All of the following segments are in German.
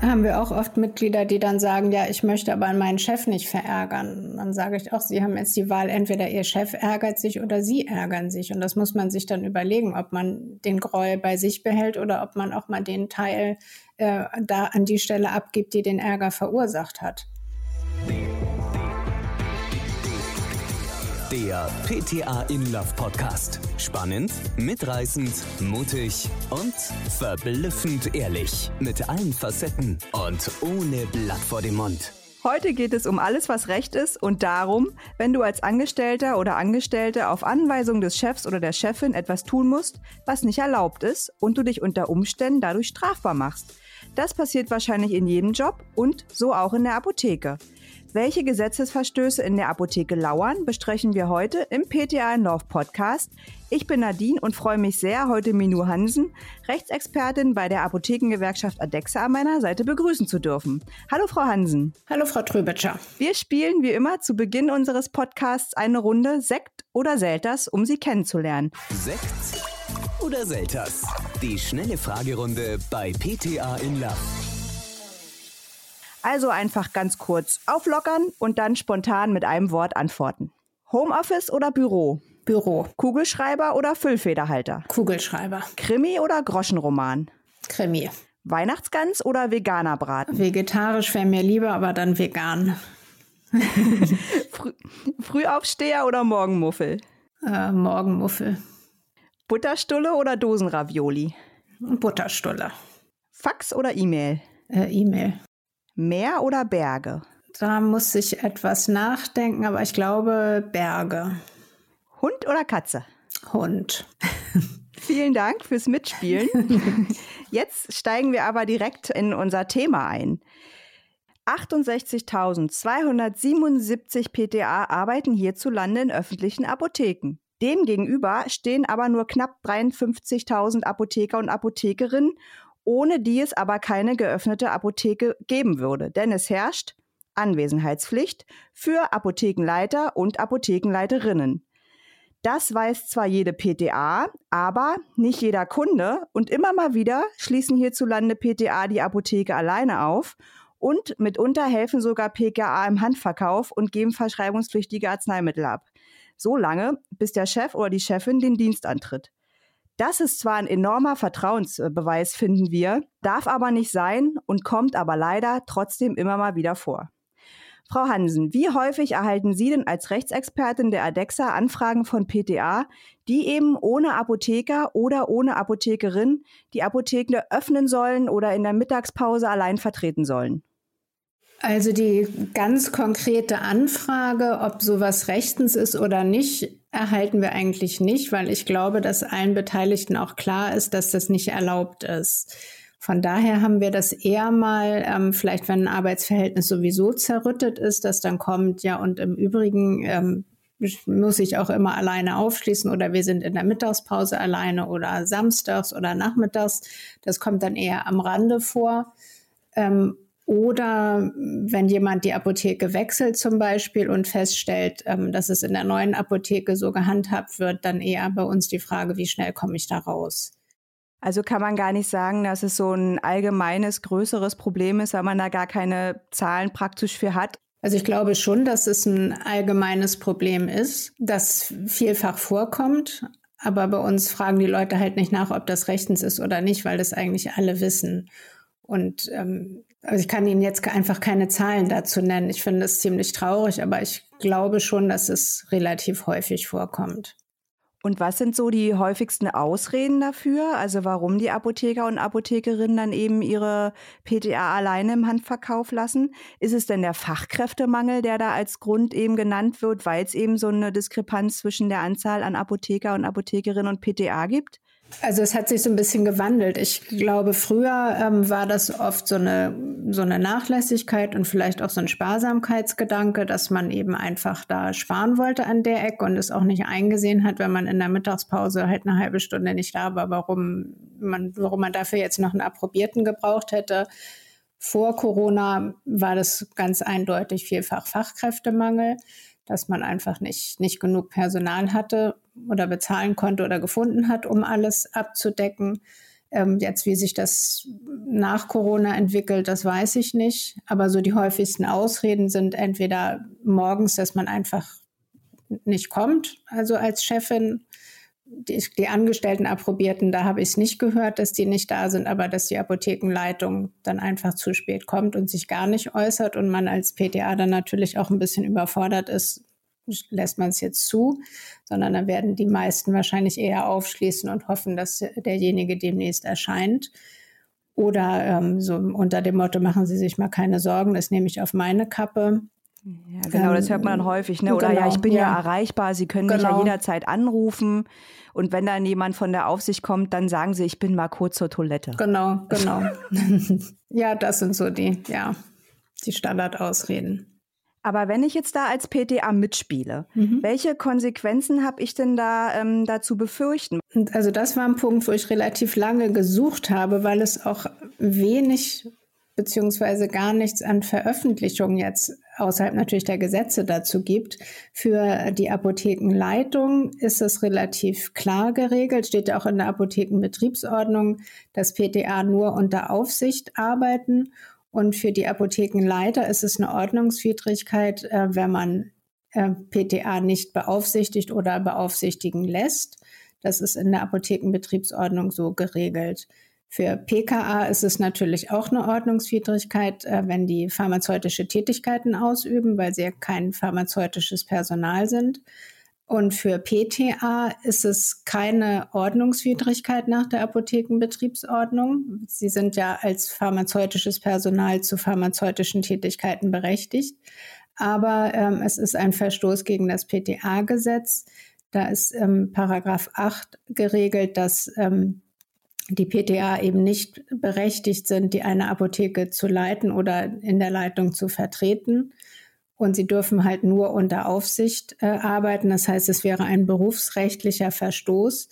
haben wir auch oft Mitglieder, die dann sagen, ja, ich möchte aber meinen Chef nicht verärgern. Dann sage ich auch, sie haben jetzt die Wahl, entweder ihr Chef ärgert sich oder sie ärgern sich. Und das muss man sich dann überlegen, ob man den Groll bei sich behält oder ob man auch mal den Teil äh, da an die Stelle abgibt, die den Ärger verursacht hat. Der PTA in Love Podcast. Spannend, mitreißend, mutig und verblüffend ehrlich. Mit allen Facetten und ohne Blatt vor dem Mund. Heute geht es um alles, was Recht ist und darum, wenn du als Angestellter oder Angestellte auf Anweisung des Chefs oder der Chefin etwas tun musst, was nicht erlaubt ist und du dich unter Umständen dadurch strafbar machst. Das passiert wahrscheinlich in jedem Job und so auch in der Apotheke. Welche Gesetzesverstöße in der Apotheke lauern, besprechen wir heute im PTA in Love Podcast. Ich bin Nadine und freue mich sehr, heute Minu Hansen, Rechtsexpertin bei der Apothekengewerkschaft Adexa an meiner Seite begrüßen zu dürfen. Hallo Frau Hansen. Hallo Frau Trübitscher. Wir spielen wie immer zu Beginn unseres Podcasts eine Runde Sekt oder Selters, um Sie kennenzulernen. Sekt oder Selters? Die schnelle Fragerunde bei PTA in Love. Also einfach ganz kurz auflockern und dann spontan mit einem Wort antworten. Homeoffice oder Büro? Büro. Kugelschreiber oder Füllfederhalter? Kugelschreiber. Krimi oder Groschenroman? Krimi. Weihnachtsgans oder veganer Braten? Vegetarisch wäre mir lieber, aber dann vegan. Früh Frühaufsteher oder Morgenmuffel? Äh, Morgenmuffel. Butterstulle oder Dosenravioli? Butterstulle. Fax oder E-Mail? Äh, E-Mail. Meer oder Berge? Da muss ich etwas nachdenken, aber ich glaube Berge. Hund oder Katze? Hund. Vielen Dank fürs Mitspielen. Jetzt steigen wir aber direkt in unser Thema ein. 68.277 PTA arbeiten hierzulande in öffentlichen Apotheken. Demgegenüber stehen aber nur knapp 53.000 Apotheker und Apothekerinnen ohne die es aber keine geöffnete Apotheke geben würde. Denn es herrscht Anwesenheitspflicht für Apothekenleiter und Apothekenleiterinnen. Das weiß zwar jede PTA, aber nicht jeder Kunde und immer mal wieder schließen hierzulande PTA die Apotheke alleine auf und mitunter helfen sogar PKA im Handverkauf und geben verschreibungspflichtige Arzneimittel ab. So lange, bis der Chef oder die Chefin den Dienst antritt. Das ist zwar ein enormer Vertrauensbeweis, finden wir, darf aber nicht sein und kommt aber leider trotzdem immer mal wieder vor. Frau Hansen, wie häufig erhalten Sie denn als Rechtsexpertin der ADEXA Anfragen von PTA, die eben ohne Apotheker oder ohne Apothekerin die Apotheken öffnen sollen oder in der Mittagspause allein vertreten sollen? Also die ganz konkrete Anfrage, ob sowas rechtens ist oder nicht, erhalten wir eigentlich nicht, weil ich glaube, dass allen Beteiligten auch klar ist, dass das nicht erlaubt ist. Von daher haben wir das eher mal, ähm, vielleicht wenn ein Arbeitsverhältnis sowieso zerrüttet ist, dass dann kommt, ja, und im Übrigen ähm, muss ich auch immer alleine aufschließen oder wir sind in der Mittagspause alleine oder samstags oder nachmittags. Das kommt dann eher am Rande vor. Ähm, oder wenn jemand die Apotheke wechselt zum Beispiel und feststellt, ähm, dass es in der neuen Apotheke so gehandhabt wird, dann eher bei uns die Frage, wie schnell komme ich da raus? Also kann man gar nicht sagen, dass es so ein allgemeines, größeres Problem ist, weil man da gar keine Zahlen praktisch für hat. Also ich glaube schon, dass es ein allgemeines Problem ist, das vielfach vorkommt. Aber bei uns fragen die Leute halt nicht nach, ob das rechtens ist oder nicht, weil das eigentlich alle wissen. Und ähm, also ich kann Ihnen jetzt einfach keine Zahlen dazu nennen. Ich finde es ziemlich traurig, aber ich glaube schon, dass es relativ häufig vorkommt. Und was sind so die häufigsten Ausreden dafür? Also warum die Apotheker und Apothekerinnen dann eben ihre PTA alleine im Handverkauf lassen? Ist es denn der Fachkräftemangel, der da als Grund eben genannt wird, weil es eben so eine Diskrepanz zwischen der Anzahl an Apotheker und Apothekerinnen und PTA gibt? Also es hat sich so ein bisschen gewandelt. Ich glaube, früher ähm, war das oft so eine, so eine Nachlässigkeit und vielleicht auch so ein Sparsamkeitsgedanke, dass man eben einfach da sparen wollte an der Ecke und es auch nicht eingesehen hat, wenn man in der Mittagspause halt eine halbe Stunde nicht da war, warum man, warum man dafür jetzt noch einen Approbierten gebraucht hätte. Vor Corona war das ganz eindeutig vielfach Fachkräftemangel dass man einfach nicht, nicht genug Personal hatte oder bezahlen konnte oder gefunden hat, um alles abzudecken. Ähm, jetzt, wie sich das nach Corona entwickelt, das weiß ich nicht. Aber so die häufigsten Ausreden sind entweder morgens, dass man einfach nicht kommt, also als Chefin. Die, die Angestellten approbierten, da habe ich es nicht gehört, dass die nicht da sind, aber dass die Apothekenleitung dann einfach zu spät kommt und sich gar nicht äußert und man als PTA dann natürlich auch ein bisschen überfordert ist, lässt man es jetzt zu, sondern dann werden die meisten wahrscheinlich eher aufschließen und hoffen, dass derjenige demnächst erscheint. Oder ähm, so unter dem Motto, machen Sie sich mal keine Sorgen, das nehme ich auf meine Kappe. Ja, genau, das hört man dann ähm, häufig. Ne? Oder genau, ja, ich bin ja. ja. erreichbar, Sie können genau. mich ja genau. jederzeit anrufen. Und wenn dann jemand von der Aufsicht kommt, dann sagen Sie, ich bin mal kurz zur Toilette. Genau, genau. ja, das sind so die, ja, die Standardausreden. Aber wenn ich jetzt da als PTA mitspiele, mhm. welche Konsequenzen habe ich denn da ähm, dazu befürchten? Also das war ein Punkt, wo ich relativ lange gesucht habe, weil es auch wenig beziehungsweise gar nichts an Veröffentlichungen jetzt außerhalb natürlich der Gesetze dazu gibt. Für die Apothekenleitung ist es relativ klar geregelt, steht ja auch in der Apothekenbetriebsordnung, dass PTA nur unter Aufsicht arbeiten und für die Apothekenleiter ist es eine Ordnungswidrigkeit, äh, wenn man äh, PTA nicht beaufsichtigt oder beaufsichtigen lässt. Das ist in der Apothekenbetriebsordnung so geregelt. Für PKA ist es natürlich auch eine Ordnungswidrigkeit, äh, wenn die pharmazeutische Tätigkeiten ausüben, weil sie ja kein pharmazeutisches Personal sind. Und für PTA ist es keine Ordnungswidrigkeit nach der Apothekenbetriebsordnung. Sie sind ja als pharmazeutisches Personal zu pharmazeutischen Tätigkeiten berechtigt. Aber ähm, es ist ein Verstoß gegen das PTA-Gesetz. Da ist ähm, Paragraph 8 geregelt, dass ähm, die PTA eben nicht berechtigt sind, die eine Apotheke zu leiten oder in der Leitung zu vertreten. Und sie dürfen halt nur unter Aufsicht äh, arbeiten. Das heißt, es wäre ein berufsrechtlicher Verstoß,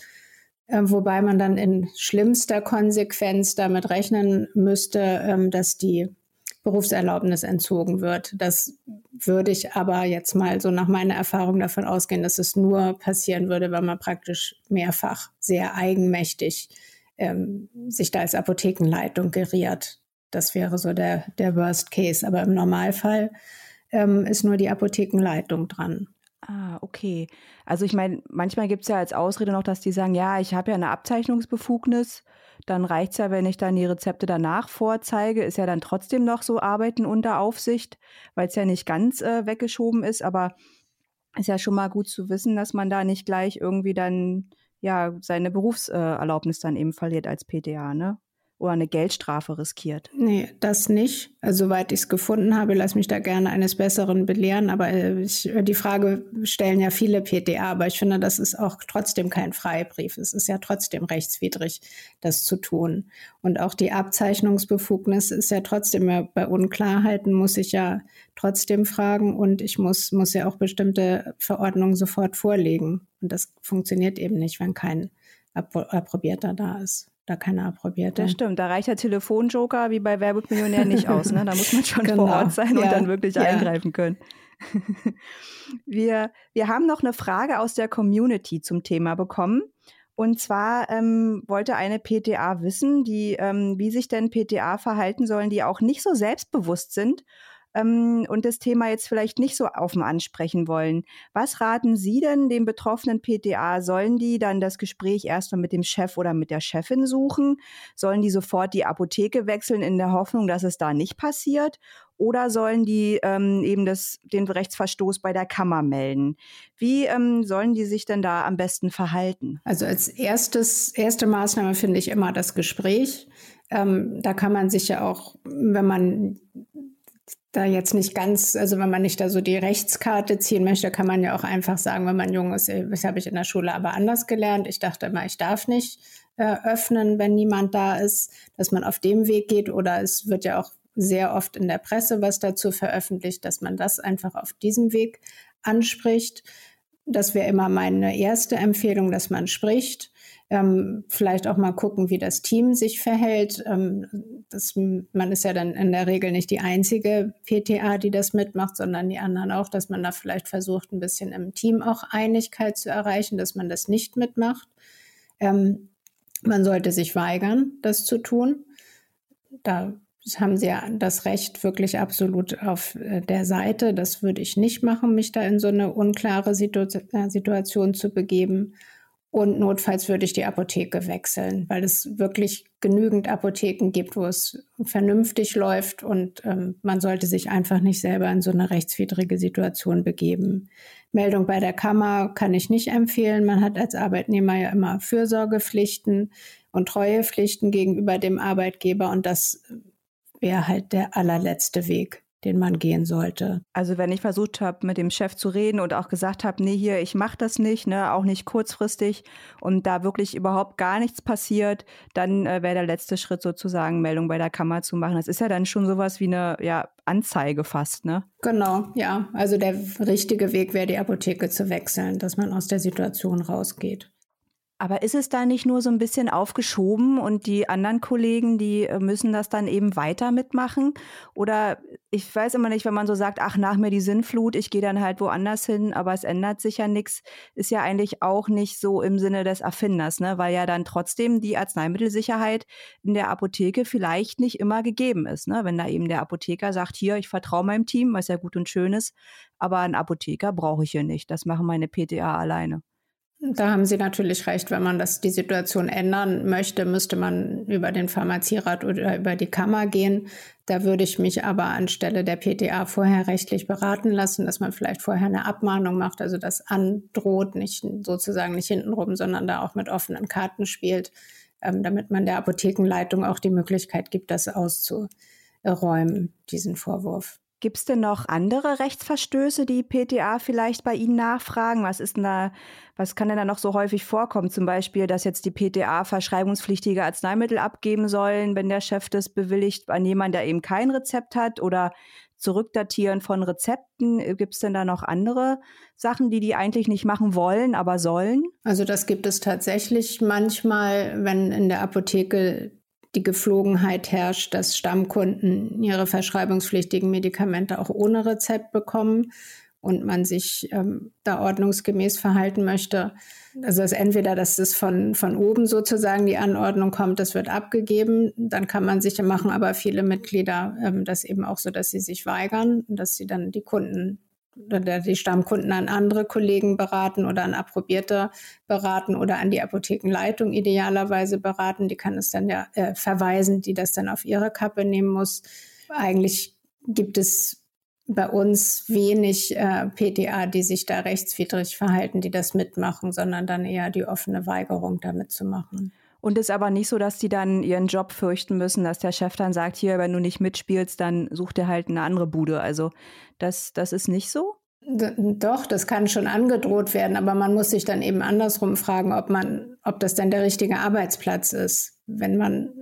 äh, wobei man dann in schlimmster Konsequenz damit rechnen müsste, ähm, dass die Berufserlaubnis entzogen wird. Das würde ich aber jetzt mal so nach meiner Erfahrung davon ausgehen, dass es nur passieren würde, wenn man praktisch mehrfach sehr eigenmächtig ähm, sich da als Apothekenleitung geriert. Das wäre so der, der Worst Case. Aber im Normalfall ähm, ist nur die Apothekenleitung dran. Ah, okay. Also ich meine, manchmal gibt es ja als Ausrede noch, dass die sagen, ja, ich habe ja eine Abzeichnungsbefugnis, dann reicht es ja, wenn ich dann die Rezepte danach vorzeige, ist ja dann trotzdem noch so Arbeiten unter Aufsicht, weil es ja nicht ganz äh, weggeschoben ist, aber ist ja schon mal gut zu wissen, dass man da nicht gleich irgendwie dann ja seine Berufserlaubnis dann eben verliert als PDA, ne? Oder eine Geldstrafe riskiert. Nee, das nicht. Also, soweit ich es gefunden habe, lass mich da gerne eines Besseren belehren. Aber äh, ich, die Frage stellen ja viele PTA, aber ich finde, das ist auch trotzdem kein Freibrief. Es ist ja trotzdem rechtswidrig, das zu tun. Und auch die Abzeichnungsbefugnis ist ja trotzdem bei Unklarheiten muss ich ja trotzdem fragen und ich muss, muss ja auch bestimmte Verordnungen sofort vorlegen. Und das funktioniert eben nicht, wenn kein Approbierter da ist da keine approbierte. Das stimmt, da reicht der Telefonjoker wie bei Werbemillionär nicht aus. Ne? Da muss man schon genau. vor Ort sein ja. und dann wirklich ja. eingreifen können. wir, wir haben noch eine Frage aus der Community zum Thema bekommen. Und zwar ähm, wollte eine PTA wissen, die, ähm, wie sich denn PTA verhalten sollen, die auch nicht so selbstbewusst sind ähm, und das Thema jetzt vielleicht nicht so offen ansprechen wollen. Was raten Sie denn dem betroffenen PTA? Sollen die dann das Gespräch erstmal mit dem Chef oder mit der Chefin suchen? Sollen die sofort die Apotheke wechseln in der Hoffnung, dass es da nicht passiert? Oder sollen die ähm, eben das, den Rechtsverstoß bei der Kammer melden? Wie ähm, sollen die sich denn da am besten verhalten? Also als erstes, erste Maßnahme finde ich immer das Gespräch. Ähm, da kann man sich ja auch, wenn man da jetzt nicht ganz, also wenn man nicht da so die Rechtskarte ziehen möchte, kann man ja auch einfach sagen, wenn man jung ist, das habe ich in der Schule aber anders gelernt. Ich dachte immer, ich darf nicht äh, öffnen, wenn niemand da ist, dass man auf dem Weg geht oder es wird ja auch sehr oft in der Presse was dazu veröffentlicht, dass man das einfach auf diesem Weg anspricht. Das wäre immer meine erste Empfehlung, dass man spricht. Ähm, vielleicht auch mal gucken, wie das Team sich verhält. Ähm, das, man ist ja dann in der Regel nicht die einzige PTA, die das mitmacht, sondern die anderen auch, dass man da vielleicht versucht, ein bisschen im Team auch Einigkeit zu erreichen, dass man das nicht mitmacht. Ähm, man sollte sich weigern, das zu tun da haben Sie ja das Recht wirklich absolut auf äh, der Seite. Das würde ich nicht machen, mich da in so eine unklare äh, Situation zu begeben. Und notfalls würde ich die Apotheke wechseln, weil es wirklich genügend Apotheken gibt, wo es vernünftig läuft und ähm, man sollte sich einfach nicht selber in so eine rechtswidrige Situation begeben. Meldung bei der Kammer kann ich nicht empfehlen. Man hat als Arbeitnehmer ja immer Fürsorgepflichten und Treuepflichten gegenüber dem Arbeitgeber und das wäre halt der allerletzte Weg den man gehen sollte. Also wenn ich versucht habe, mit dem Chef zu reden und auch gesagt habe, nee, hier, ich mache das nicht, ne, auch nicht kurzfristig und da wirklich überhaupt gar nichts passiert, dann äh, wäre der letzte Schritt sozusagen, Meldung bei der Kammer zu machen. Das ist ja dann schon sowas wie eine ja, Anzeige fast, ne? Genau, ja. Also der richtige Weg wäre, die Apotheke zu wechseln, dass man aus der Situation rausgeht. Aber ist es da nicht nur so ein bisschen aufgeschoben und die anderen Kollegen, die äh, müssen das dann eben weiter mitmachen? Oder ich weiß immer nicht, wenn man so sagt, ach, nach mir die Sinnflut, ich gehe dann halt woanders hin, aber es ändert sich ja nichts, ist ja eigentlich auch nicht so im Sinne des Erfinders, ne? weil ja dann trotzdem die Arzneimittelsicherheit in der Apotheke vielleicht nicht immer gegeben ist. Ne? Wenn da eben der Apotheker sagt, hier, ich vertraue meinem Team, was ja gut und schön ist, aber einen Apotheker brauche ich hier nicht, das machen meine PTA alleine. Da haben Sie natürlich recht. Wenn man das, die Situation ändern möchte, müsste man über den Pharmazierat oder über die Kammer gehen. Da würde ich mich aber anstelle der PTA vorher rechtlich beraten lassen, dass man vielleicht vorher eine Abmahnung macht, also das androht, nicht sozusagen nicht hintenrum, sondern da auch mit offenen Karten spielt, ähm, damit man der Apothekenleitung auch die Möglichkeit gibt, das auszuräumen, diesen Vorwurf. Gibt es denn noch andere Rechtsverstöße, die PTA vielleicht bei Ihnen nachfragen? Was ist denn da, was kann denn da noch so häufig vorkommen? Zum Beispiel, dass jetzt die PTA verschreibungspflichtige Arzneimittel abgeben sollen, wenn der Chef das bewilligt an jemanden, der eben kein Rezept hat oder Zurückdatieren von Rezepten. Gibt es denn da noch andere Sachen, die die eigentlich nicht machen wollen, aber sollen? Also das gibt es tatsächlich manchmal, wenn in der Apotheke die Geflogenheit herrscht, dass Stammkunden ihre verschreibungspflichtigen Medikamente auch ohne Rezept bekommen und man sich ähm, da ordnungsgemäß verhalten möchte. Also dass entweder, dass es von, von oben sozusagen die Anordnung kommt, das wird abgegeben, dann kann man sich machen, aber viele Mitglieder ähm, das eben auch so, dass sie sich weigern, dass sie dann die Kunden oder die Stammkunden an andere Kollegen beraten oder an Approbierte beraten oder an die Apothekenleitung idealerweise beraten. Die kann es dann ja äh, verweisen, die das dann auf ihre Kappe nehmen muss. Eigentlich gibt es bei uns wenig äh, PTA, die sich da rechtswidrig verhalten, die das mitmachen, sondern dann eher die offene Weigerung, da mitzumachen. Und ist aber nicht so, dass die dann ihren Job fürchten müssen, dass der Chef dann sagt, hier, wenn du nicht mitspielst, dann such dir halt eine andere Bude. Also das, das ist nicht so? Doch, das kann schon angedroht werden, aber man muss sich dann eben andersrum fragen, ob man, ob das denn der richtige Arbeitsplatz ist. Wenn man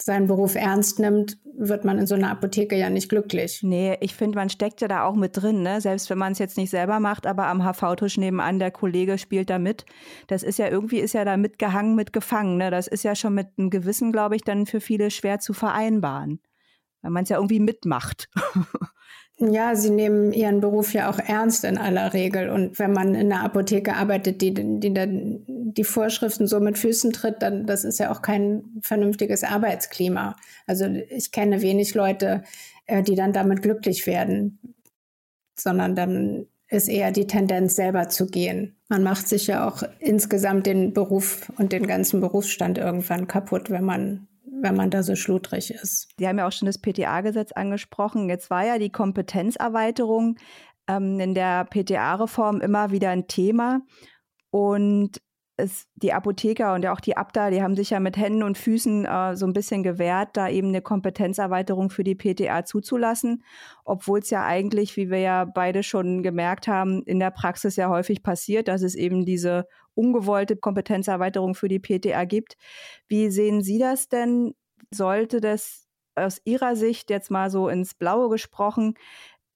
seinen Beruf ernst nimmt, wird man in so einer Apotheke ja nicht glücklich. Nee, ich finde, man steckt ja da auch mit drin, ne? Selbst wenn man es jetzt nicht selber macht, aber am HV-Tisch nebenan, der Kollege spielt da mit. Das ist ja irgendwie, ist ja da mitgehangen, mitgefangen, ne? Das ist ja schon mit einem Gewissen, glaube ich, dann für viele schwer zu vereinbaren. Weil man es ja irgendwie mitmacht. Ja, sie nehmen ihren Beruf ja auch ernst in aller Regel. Und wenn man in einer Apotheke arbeitet, die, die dann die Vorschriften so mit Füßen tritt, dann das ist ja auch kein vernünftiges Arbeitsklima. Also ich kenne wenig Leute, äh, die dann damit glücklich werden, sondern dann ist eher die Tendenz, selber zu gehen. Man macht sich ja auch insgesamt den Beruf und den ganzen Berufsstand irgendwann kaputt, wenn man wenn man da so schludrig ist. Sie haben ja auch schon das PTA-Gesetz angesprochen. Jetzt war ja die Kompetenzerweiterung ähm, in der PTA-Reform immer wieder ein Thema. Und es, die Apotheker und ja auch die Abda, die haben sich ja mit Händen und Füßen äh, so ein bisschen gewehrt, da eben eine Kompetenzerweiterung für die PTA zuzulassen, obwohl es ja eigentlich, wie wir ja beide schon gemerkt haben, in der Praxis ja häufig passiert, dass es eben diese ungewollte Kompetenzerweiterung für die PTA gibt. Wie sehen Sie das denn? Sollte das aus Ihrer Sicht jetzt mal so ins Blaue gesprochen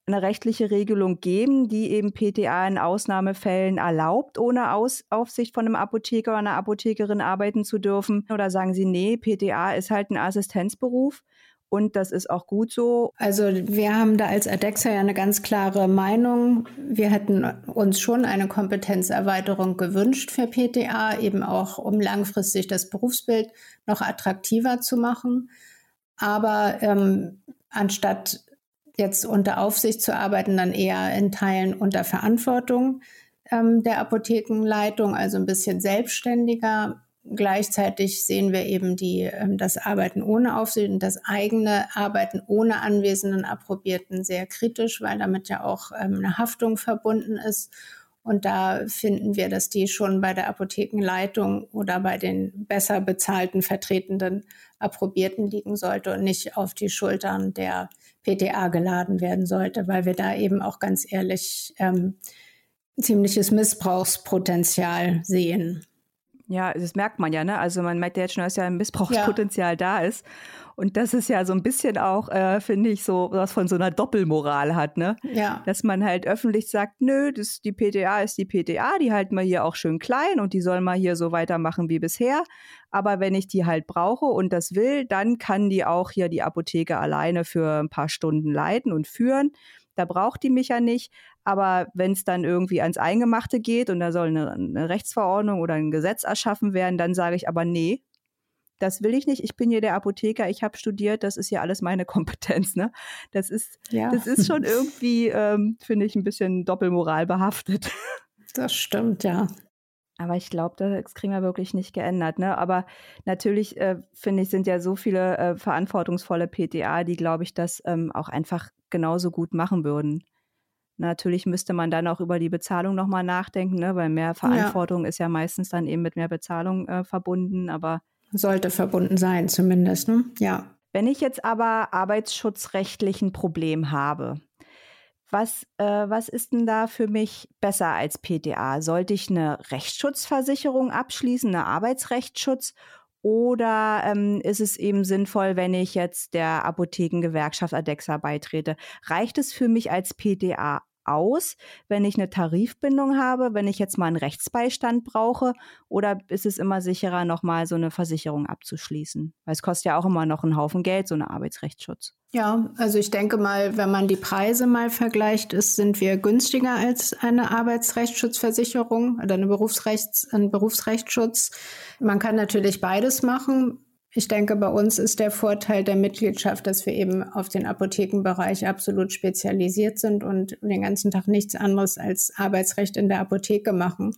eine rechtliche Regelung geben, die eben PTA in Ausnahmefällen erlaubt, ohne Aus Aufsicht von einem Apotheker oder einer Apothekerin arbeiten zu dürfen? Oder sagen Sie, nee, PTA ist halt ein Assistenzberuf und das ist auch gut so. Also wir haben da als Adexa ja eine ganz klare Meinung. Wir hätten uns schon eine Kompetenzerweiterung gewünscht für PTA, eben auch um langfristig das Berufsbild noch attraktiver zu machen. aber ähm, anstatt jetzt unter Aufsicht zu arbeiten, dann eher in Teilen unter Verantwortung ähm, der Apothekenleitung, also ein bisschen selbstständiger. Gleichzeitig sehen wir eben die, ähm, das Arbeiten ohne Aufsicht und das eigene Arbeiten ohne anwesenden Approbierten sehr kritisch, weil damit ja auch ähm, eine Haftung verbunden ist. Und da finden wir, dass die schon bei der Apothekenleitung oder bei den besser bezahlten vertretenden Approbierten liegen sollte und nicht auf die Schultern der PTA geladen werden sollte, weil wir da eben auch ganz ehrlich ähm, ziemliches Missbrauchspotenzial sehen. Ja, das merkt man ja, ne? Also man merkt ja jetzt schon, dass ja ein Missbrauchspotenzial ja. da ist. Und das ist ja so ein bisschen auch, äh, finde ich, so was von so einer Doppelmoral hat, ne? Ja. Dass man halt öffentlich sagt, nö, das, die PTA ist die PTA, die halten wir hier auch schön klein und die soll mal hier so weitermachen wie bisher. Aber wenn ich die halt brauche und das will, dann kann die auch hier die Apotheke alleine für ein paar Stunden leiten und führen. Da braucht die mich ja nicht. Aber wenn es dann irgendwie ans Eingemachte geht und da soll eine, eine Rechtsverordnung oder ein Gesetz erschaffen werden, dann sage ich aber nee, das will ich nicht. Ich bin hier der Apotheker, ich habe studiert, das ist ja alles meine Kompetenz. Ne? Das ist, ja. das ist schon irgendwie, ähm, finde ich, ein bisschen Doppelmoral behaftet. Das stimmt, ja. Aber ich glaube, das kriegen wir wirklich nicht geändert. Ne? Aber natürlich, äh, finde ich, sind ja so viele äh, verantwortungsvolle PTA, die, glaube ich, das ähm, auch einfach genauso gut machen würden. Natürlich müsste man dann auch über die Bezahlung nochmal nachdenken, ne? weil mehr Verantwortung ja. ist ja meistens dann eben mit mehr Bezahlung äh, verbunden, aber sollte verbunden sein zumindest, ne? Ja. Wenn ich jetzt aber arbeitsschutzrechtlich ein Problem habe, was, äh, was ist denn da für mich besser als PTA? Sollte ich eine Rechtsschutzversicherung abschließen, eine Arbeitsrechtsschutz? Oder ähm, ist es eben sinnvoll, wenn ich jetzt der Apothekengewerkschaft ADEXA beitrete? Reicht es für mich als PTA aus, wenn ich eine Tarifbindung habe, wenn ich jetzt mal einen Rechtsbeistand brauche? Oder ist es immer sicherer, nochmal so eine Versicherung abzuschließen? Weil es kostet ja auch immer noch einen Haufen Geld, so eine Arbeitsrechtsschutz. Ja, also ich denke mal, wenn man die Preise mal vergleicht, ist, sind wir günstiger als eine Arbeitsrechtsschutzversicherung oder eine Berufsrechts, ein Berufsrechtsschutz. Man kann natürlich beides machen. Ich denke, bei uns ist der Vorteil der Mitgliedschaft, dass wir eben auf den Apothekenbereich absolut spezialisiert sind und den ganzen Tag nichts anderes als Arbeitsrecht in der Apotheke machen.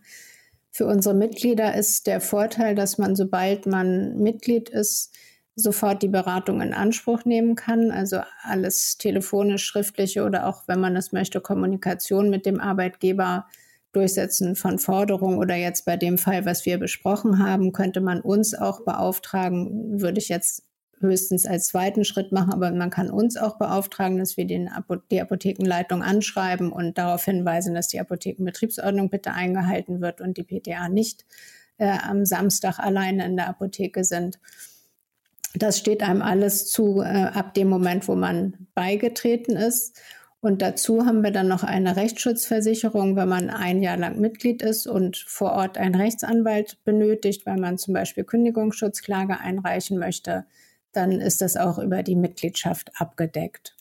Für unsere Mitglieder ist der Vorteil, dass man, sobald man Mitglied ist, sofort die Beratung in Anspruch nehmen kann. Also alles telefonisch, schriftliche oder auch, wenn man es möchte, Kommunikation mit dem Arbeitgeber Durchsetzen von Forderungen oder jetzt bei dem Fall, was wir besprochen haben, könnte man uns auch beauftragen, würde ich jetzt höchstens als zweiten Schritt machen, aber man kann uns auch beauftragen, dass wir den die Apothekenleitung anschreiben und darauf hinweisen, dass die Apothekenbetriebsordnung bitte eingehalten wird und die PTA nicht äh, am Samstag alleine in der Apotheke sind. Das steht einem alles zu äh, ab dem Moment, wo man beigetreten ist. Und dazu haben wir dann noch eine Rechtsschutzversicherung, wenn man ein Jahr lang Mitglied ist und vor Ort einen Rechtsanwalt benötigt, weil man zum Beispiel Kündigungsschutzklage einreichen möchte, dann ist das auch über die Mitgliedschaft abgedeckt.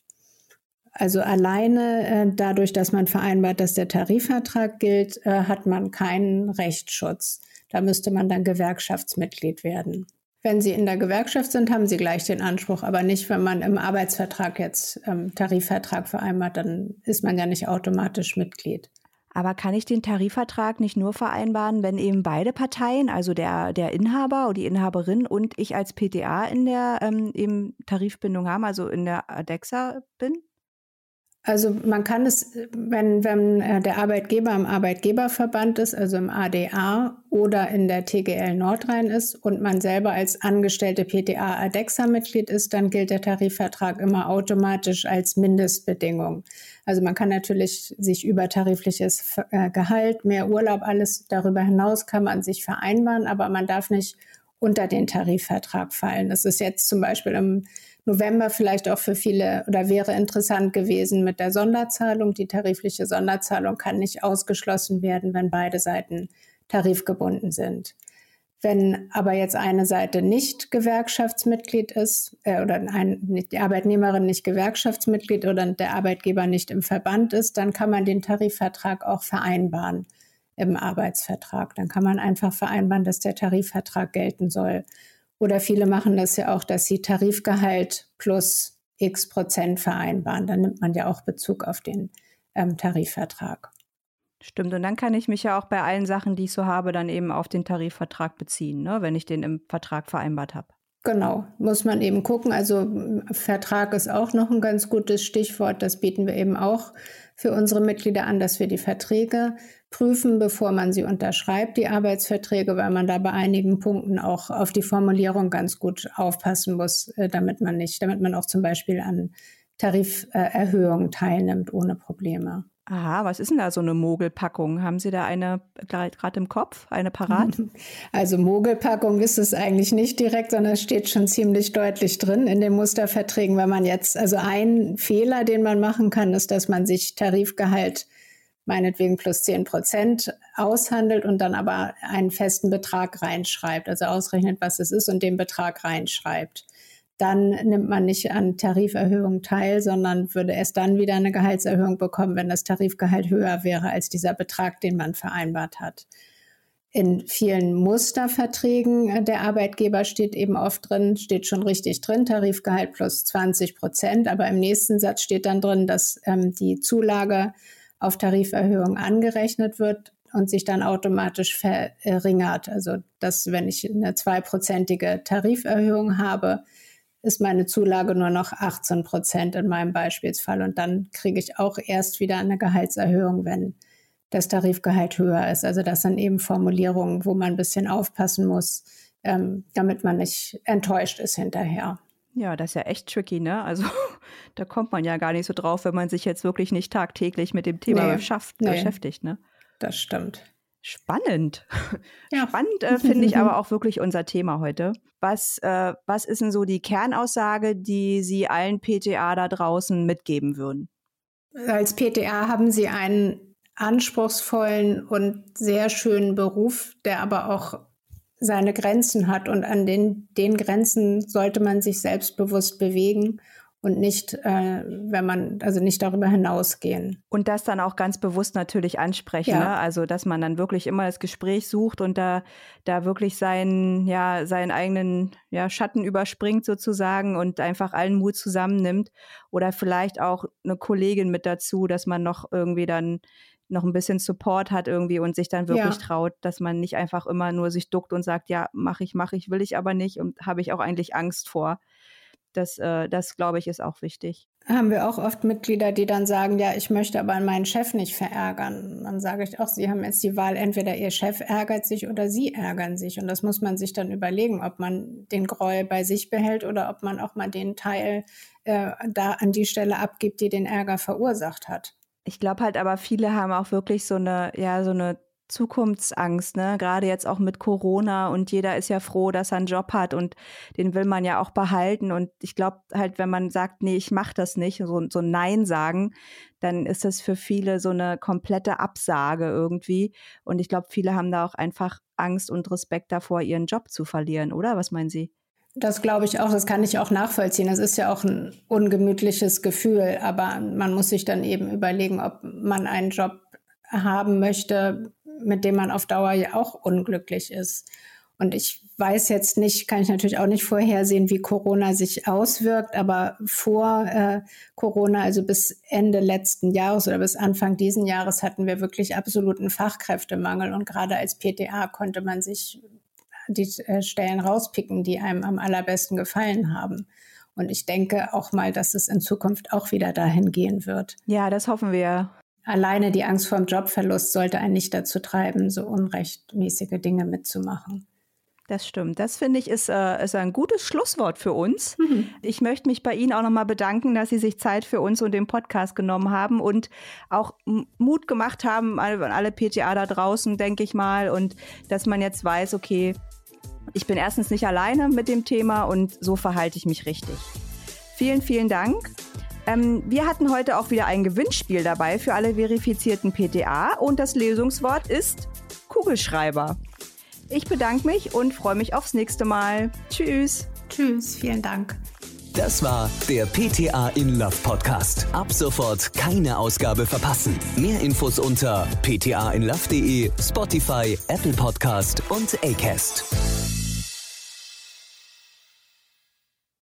Also alleine äh, dadurch, dass man vereinbart, dass der Tarifvertrag gilt, äh, hat man keinen Rechtsschutz. Da müsste man dann Gewerkschaftsmitglied werden. Wenn Sie in der Gewerkschaft sind, haben Sie gleich den Anspruch, aber nicht, wenn man im Arbeitsvertrag jetzt ähm, Tarifvertrag vereinbart, dann ist man ja nicht automatisch Mitglied. Aber kann ich den Tarifvertrag nicht nur vereinbaren, wenn eben beide Parteien, also der, der Inhaber oder die Inhaberin und ich als PTA in der ähm, eben Tarifbindung haben, also in der ADEXA bin? Also man kann es, wenn, wenn äh, der Arbeitgeber im Arbeitgeberverband ist, also im ADA oder in der TGL Nordrhein ist und man selber als angestellte PTA ADEXA-Mitglied ist, dann gilt der Tarifvertrag immer automatisch als Mindestbedingung. Also man kann natürlich sich übertarifliches äh, Gehalt, mehr Urlaub, alles darüber hinaus kann man sich vereinbaren, aber man darf nicht unter den Tarifvertrag fallen. Das ist jetzt zum Beispiel im November vielleicht auch für viele oder wäre interessant gewesen mit der Sonderzahlung. Die tarifliche Sonderzahlung kann nicht ausgeschlossen werden, wenn beide Seiten tarifgebunden sind. Wenn aber jetzt eine Seite nicht Gewerkschaftsmitglied ist äh, oder ein, die Arbeitnehmerin nicht Gewerkschaftsmitglied oder der Arbeitgeber nicht im Verband ist, dann kann man den Tarifvertrag auch vereinbaren im Arbeitsvertrag. Dann kann man einfach vereinbaren, dass der Tarifvertrag gelten soll. Oder viele machen das ja auch, dass sie Tarifgehalt plus x Prozent vereinbaren. Dann nimmt man ja auch Bezug auf den ähm, Tarifvertrag. Stimmt, und dann kann ich mich ja auch bei allen Sachen, die ich so habe, dann eben auf den Tarifvertrag beziehen, ne, wenn ich den im Vertrag vereinbart habe. Genau, muss man eben gucken. Also Vertrag ist auch noch ein ganz gutes Stichwort. Das bieten wir eben auch für unsere Mitglieder an, dass wir die Verträge prüfen, bevor man sie unterschreibt, die Arbeitsverträge, weil man da bei einigen Punkten auch auf die Formulierung ganz gut aufpassen muss, äh, damit man nicht, damit man auch zum Beispiel an Tariferhöhungen teilnimmt ohne Probleme. Aha, was ist denn da so eine Mogelpackung? Haben Sie da eine gerade im Kopf, eine parat? Also Mogelpackung ist es eigentlich nicht direkt, sondern es steht schon ziemlich deutlich drin in den Musterverträgen, wenn man jetzt, also ein Fehler, den man machen kann, ist, dass man sich Tarifgehalt meinetwegen plus 10 Prozent aushandelt und dann aber einen festen Betrag reinschreibt, also ausrechnet, was es ist und den Betrag reinschreibt. Dann nimmt man nicht an Tariferhöhungen teil, sondern würde erst dann wieder eine Gehaltserhöhung bekommen, wenn das Tarifgehalt höher wäre als dieser Betrag, den man vereinbart hat. In vielen Musterverträgen der Arbeitgeber steht eben oft drin, steht schon richtig drin, Tarifgehalt plus 20 Prozent. Aber im nächsten Satz steht dann drin, dass ähm, die Zulage auf Tariferhöhung angerechnet wird und sich dann automatisch verringert. Also dass wenn ich eine zweiprozentige Tariferhöhung habe, ist meine Zulage nur noch 18 Prozent in meinem Beispielsfall. Und dann kriege ich auch erst wieder eine Gehaltserhöhung, wenn das Tarifgehalt höher ist. Also das sind eben Formulierungen, wo man ein bisschen aufpassen muss, ähm, damit man nicht enttäuscht ist hinterher. Ja, das ist ja echt tricky, ne? Also da kommt man ja gar nicht so drauf, wenn man sich jetzt wirklich nicht tagtäglich mit dem Thema nee, beschafft, nee, beschäftigt, ne? Das stimmt. Spannend. Ja. Spannend äh, finde ich aber auch wirklich unser Thema heute. Was, äh, was ist denn so die Kernaussage, die Sie allen PTA da draußen mitgeben würden? Als PTA haben Sie einen anspruchsvollen und sehr schönen Beruf, der aber auch seine Grenzen hat und an den, den Grenzen sollte man sich selbstbewusst bewegen und nicht, äh, wenn man, also nicht darüber hinausgehen. Und das dann auch ganz bewusst natürlich ansprechen, ja. ne? also dass man dann wirklich immer das Gespräch sucht und da, da wirklich seinen, ja, seinen eigenen ja, Schatten überspringt sozusagen und einfach allen Mut zusammennimmt oder vielleicht auch eine Kollegin mit dazu, dass man noch irgendwie dann noch ein bisschen Support hat irgendwie und sich dann wirklich ja. traut, dass man nicht einfach immer nur sich duckt und sagt, ja, mach ich, mach ich, will ich aber nicht und habe ich auch eigentlich Angst vor. Das, äh, das glaube ich, ist auch wichtig. Haben wir auch oft Mitglieder, die dann sagen, ja, ich möchte aber meinen Chef nicht verärgern. Dann sage ich auch, sie haben jetzt die Wahl, entweder ihr Chef ärgert sich oder sie ärgern sich. Und das muss man sich dann überlegen, ob man den Groll bei sich behält oder ob man auch mal den Teil äh, da an die Stelle abgibt, die den Ärger verursacht hat. Ich glaube halt aber viele haben auch wirklich so eine, ja, so eine Zukunftsangst, ne? Gerade jetzt auch mit Corona und jeder ist ja froh, dass er einen Job hat und den will man ja auch behalten. Und ich glaube halt, wenn man sagt, nee, ich mache das nicht, so, so Nein sagen, dann ist das für viele so eine komplette Absage irgendwie. Und ich glaube, viele haben da auch einfach Angst und Respekt davor, ihren Job zu verlieren, oder? Was meinen Sie? Das glaube ich auch, das kann ich auch nachvollziehen. Das ist ja auch ein ungemütliches Gefühl, aber man muss sich dann eben überlegen, ob man einen Job haben möchte, mit dem man auf Dauer ja auch unglücklich ist. Und ich weiß jetzt nicht, kann ich natürlich auch nicht vorhersehen, wie Corona sich auswirkt, aber vor äh, Corona, also bis Ende letzten Jahres oder bis Anfang diesen Jahres hatten wir wirklich absoluten Fachkräftemangel und gerade als PTA konnte man sich die äh, Stellen rauspicken, die einem am allerbesten gefallen haben. Und ich denke auch mal, dass es in Zukunft auch wieder dahin gehen wird. Ja, das hoffen wir. Alleine die Angst vor dem Jobverlust sollte einen nicht dazu treiben, so unrechtmäßige Dinge mitzumachen. Das stimmt. Das finde ich ist, äh, ist ein gutes Schlusswort für uns. Mhm. Ich möchte mich bei Ihnen auch nochmal bedanken, dass Sie sich Zeit für uns und den Podcast genommen haben und auch Mut gemacht haben an alle PTA da draußen, denke ich mal. Und dass man jetzt weiß, okay, ich bin erstens nicht alleine mit dem Thema und so verhalte ich mich richtig. Vielen, vielen Dank. Ähm, wir hatten heute auch wieder ein Gewinnspiel dabei für alle verifizierten PTA und das Lösungswort ist Kugelschreiber. Ich bedanke mich und freue mich aufs nächste Mal. Tschüss. Tschüss, vielen Dank. Das war der PTA in Love Podcast. Ab sofort keine Ausgabe verpassen. Mehr Infos unter ptainlove.de, Spotify, Apple Podcast und Acast.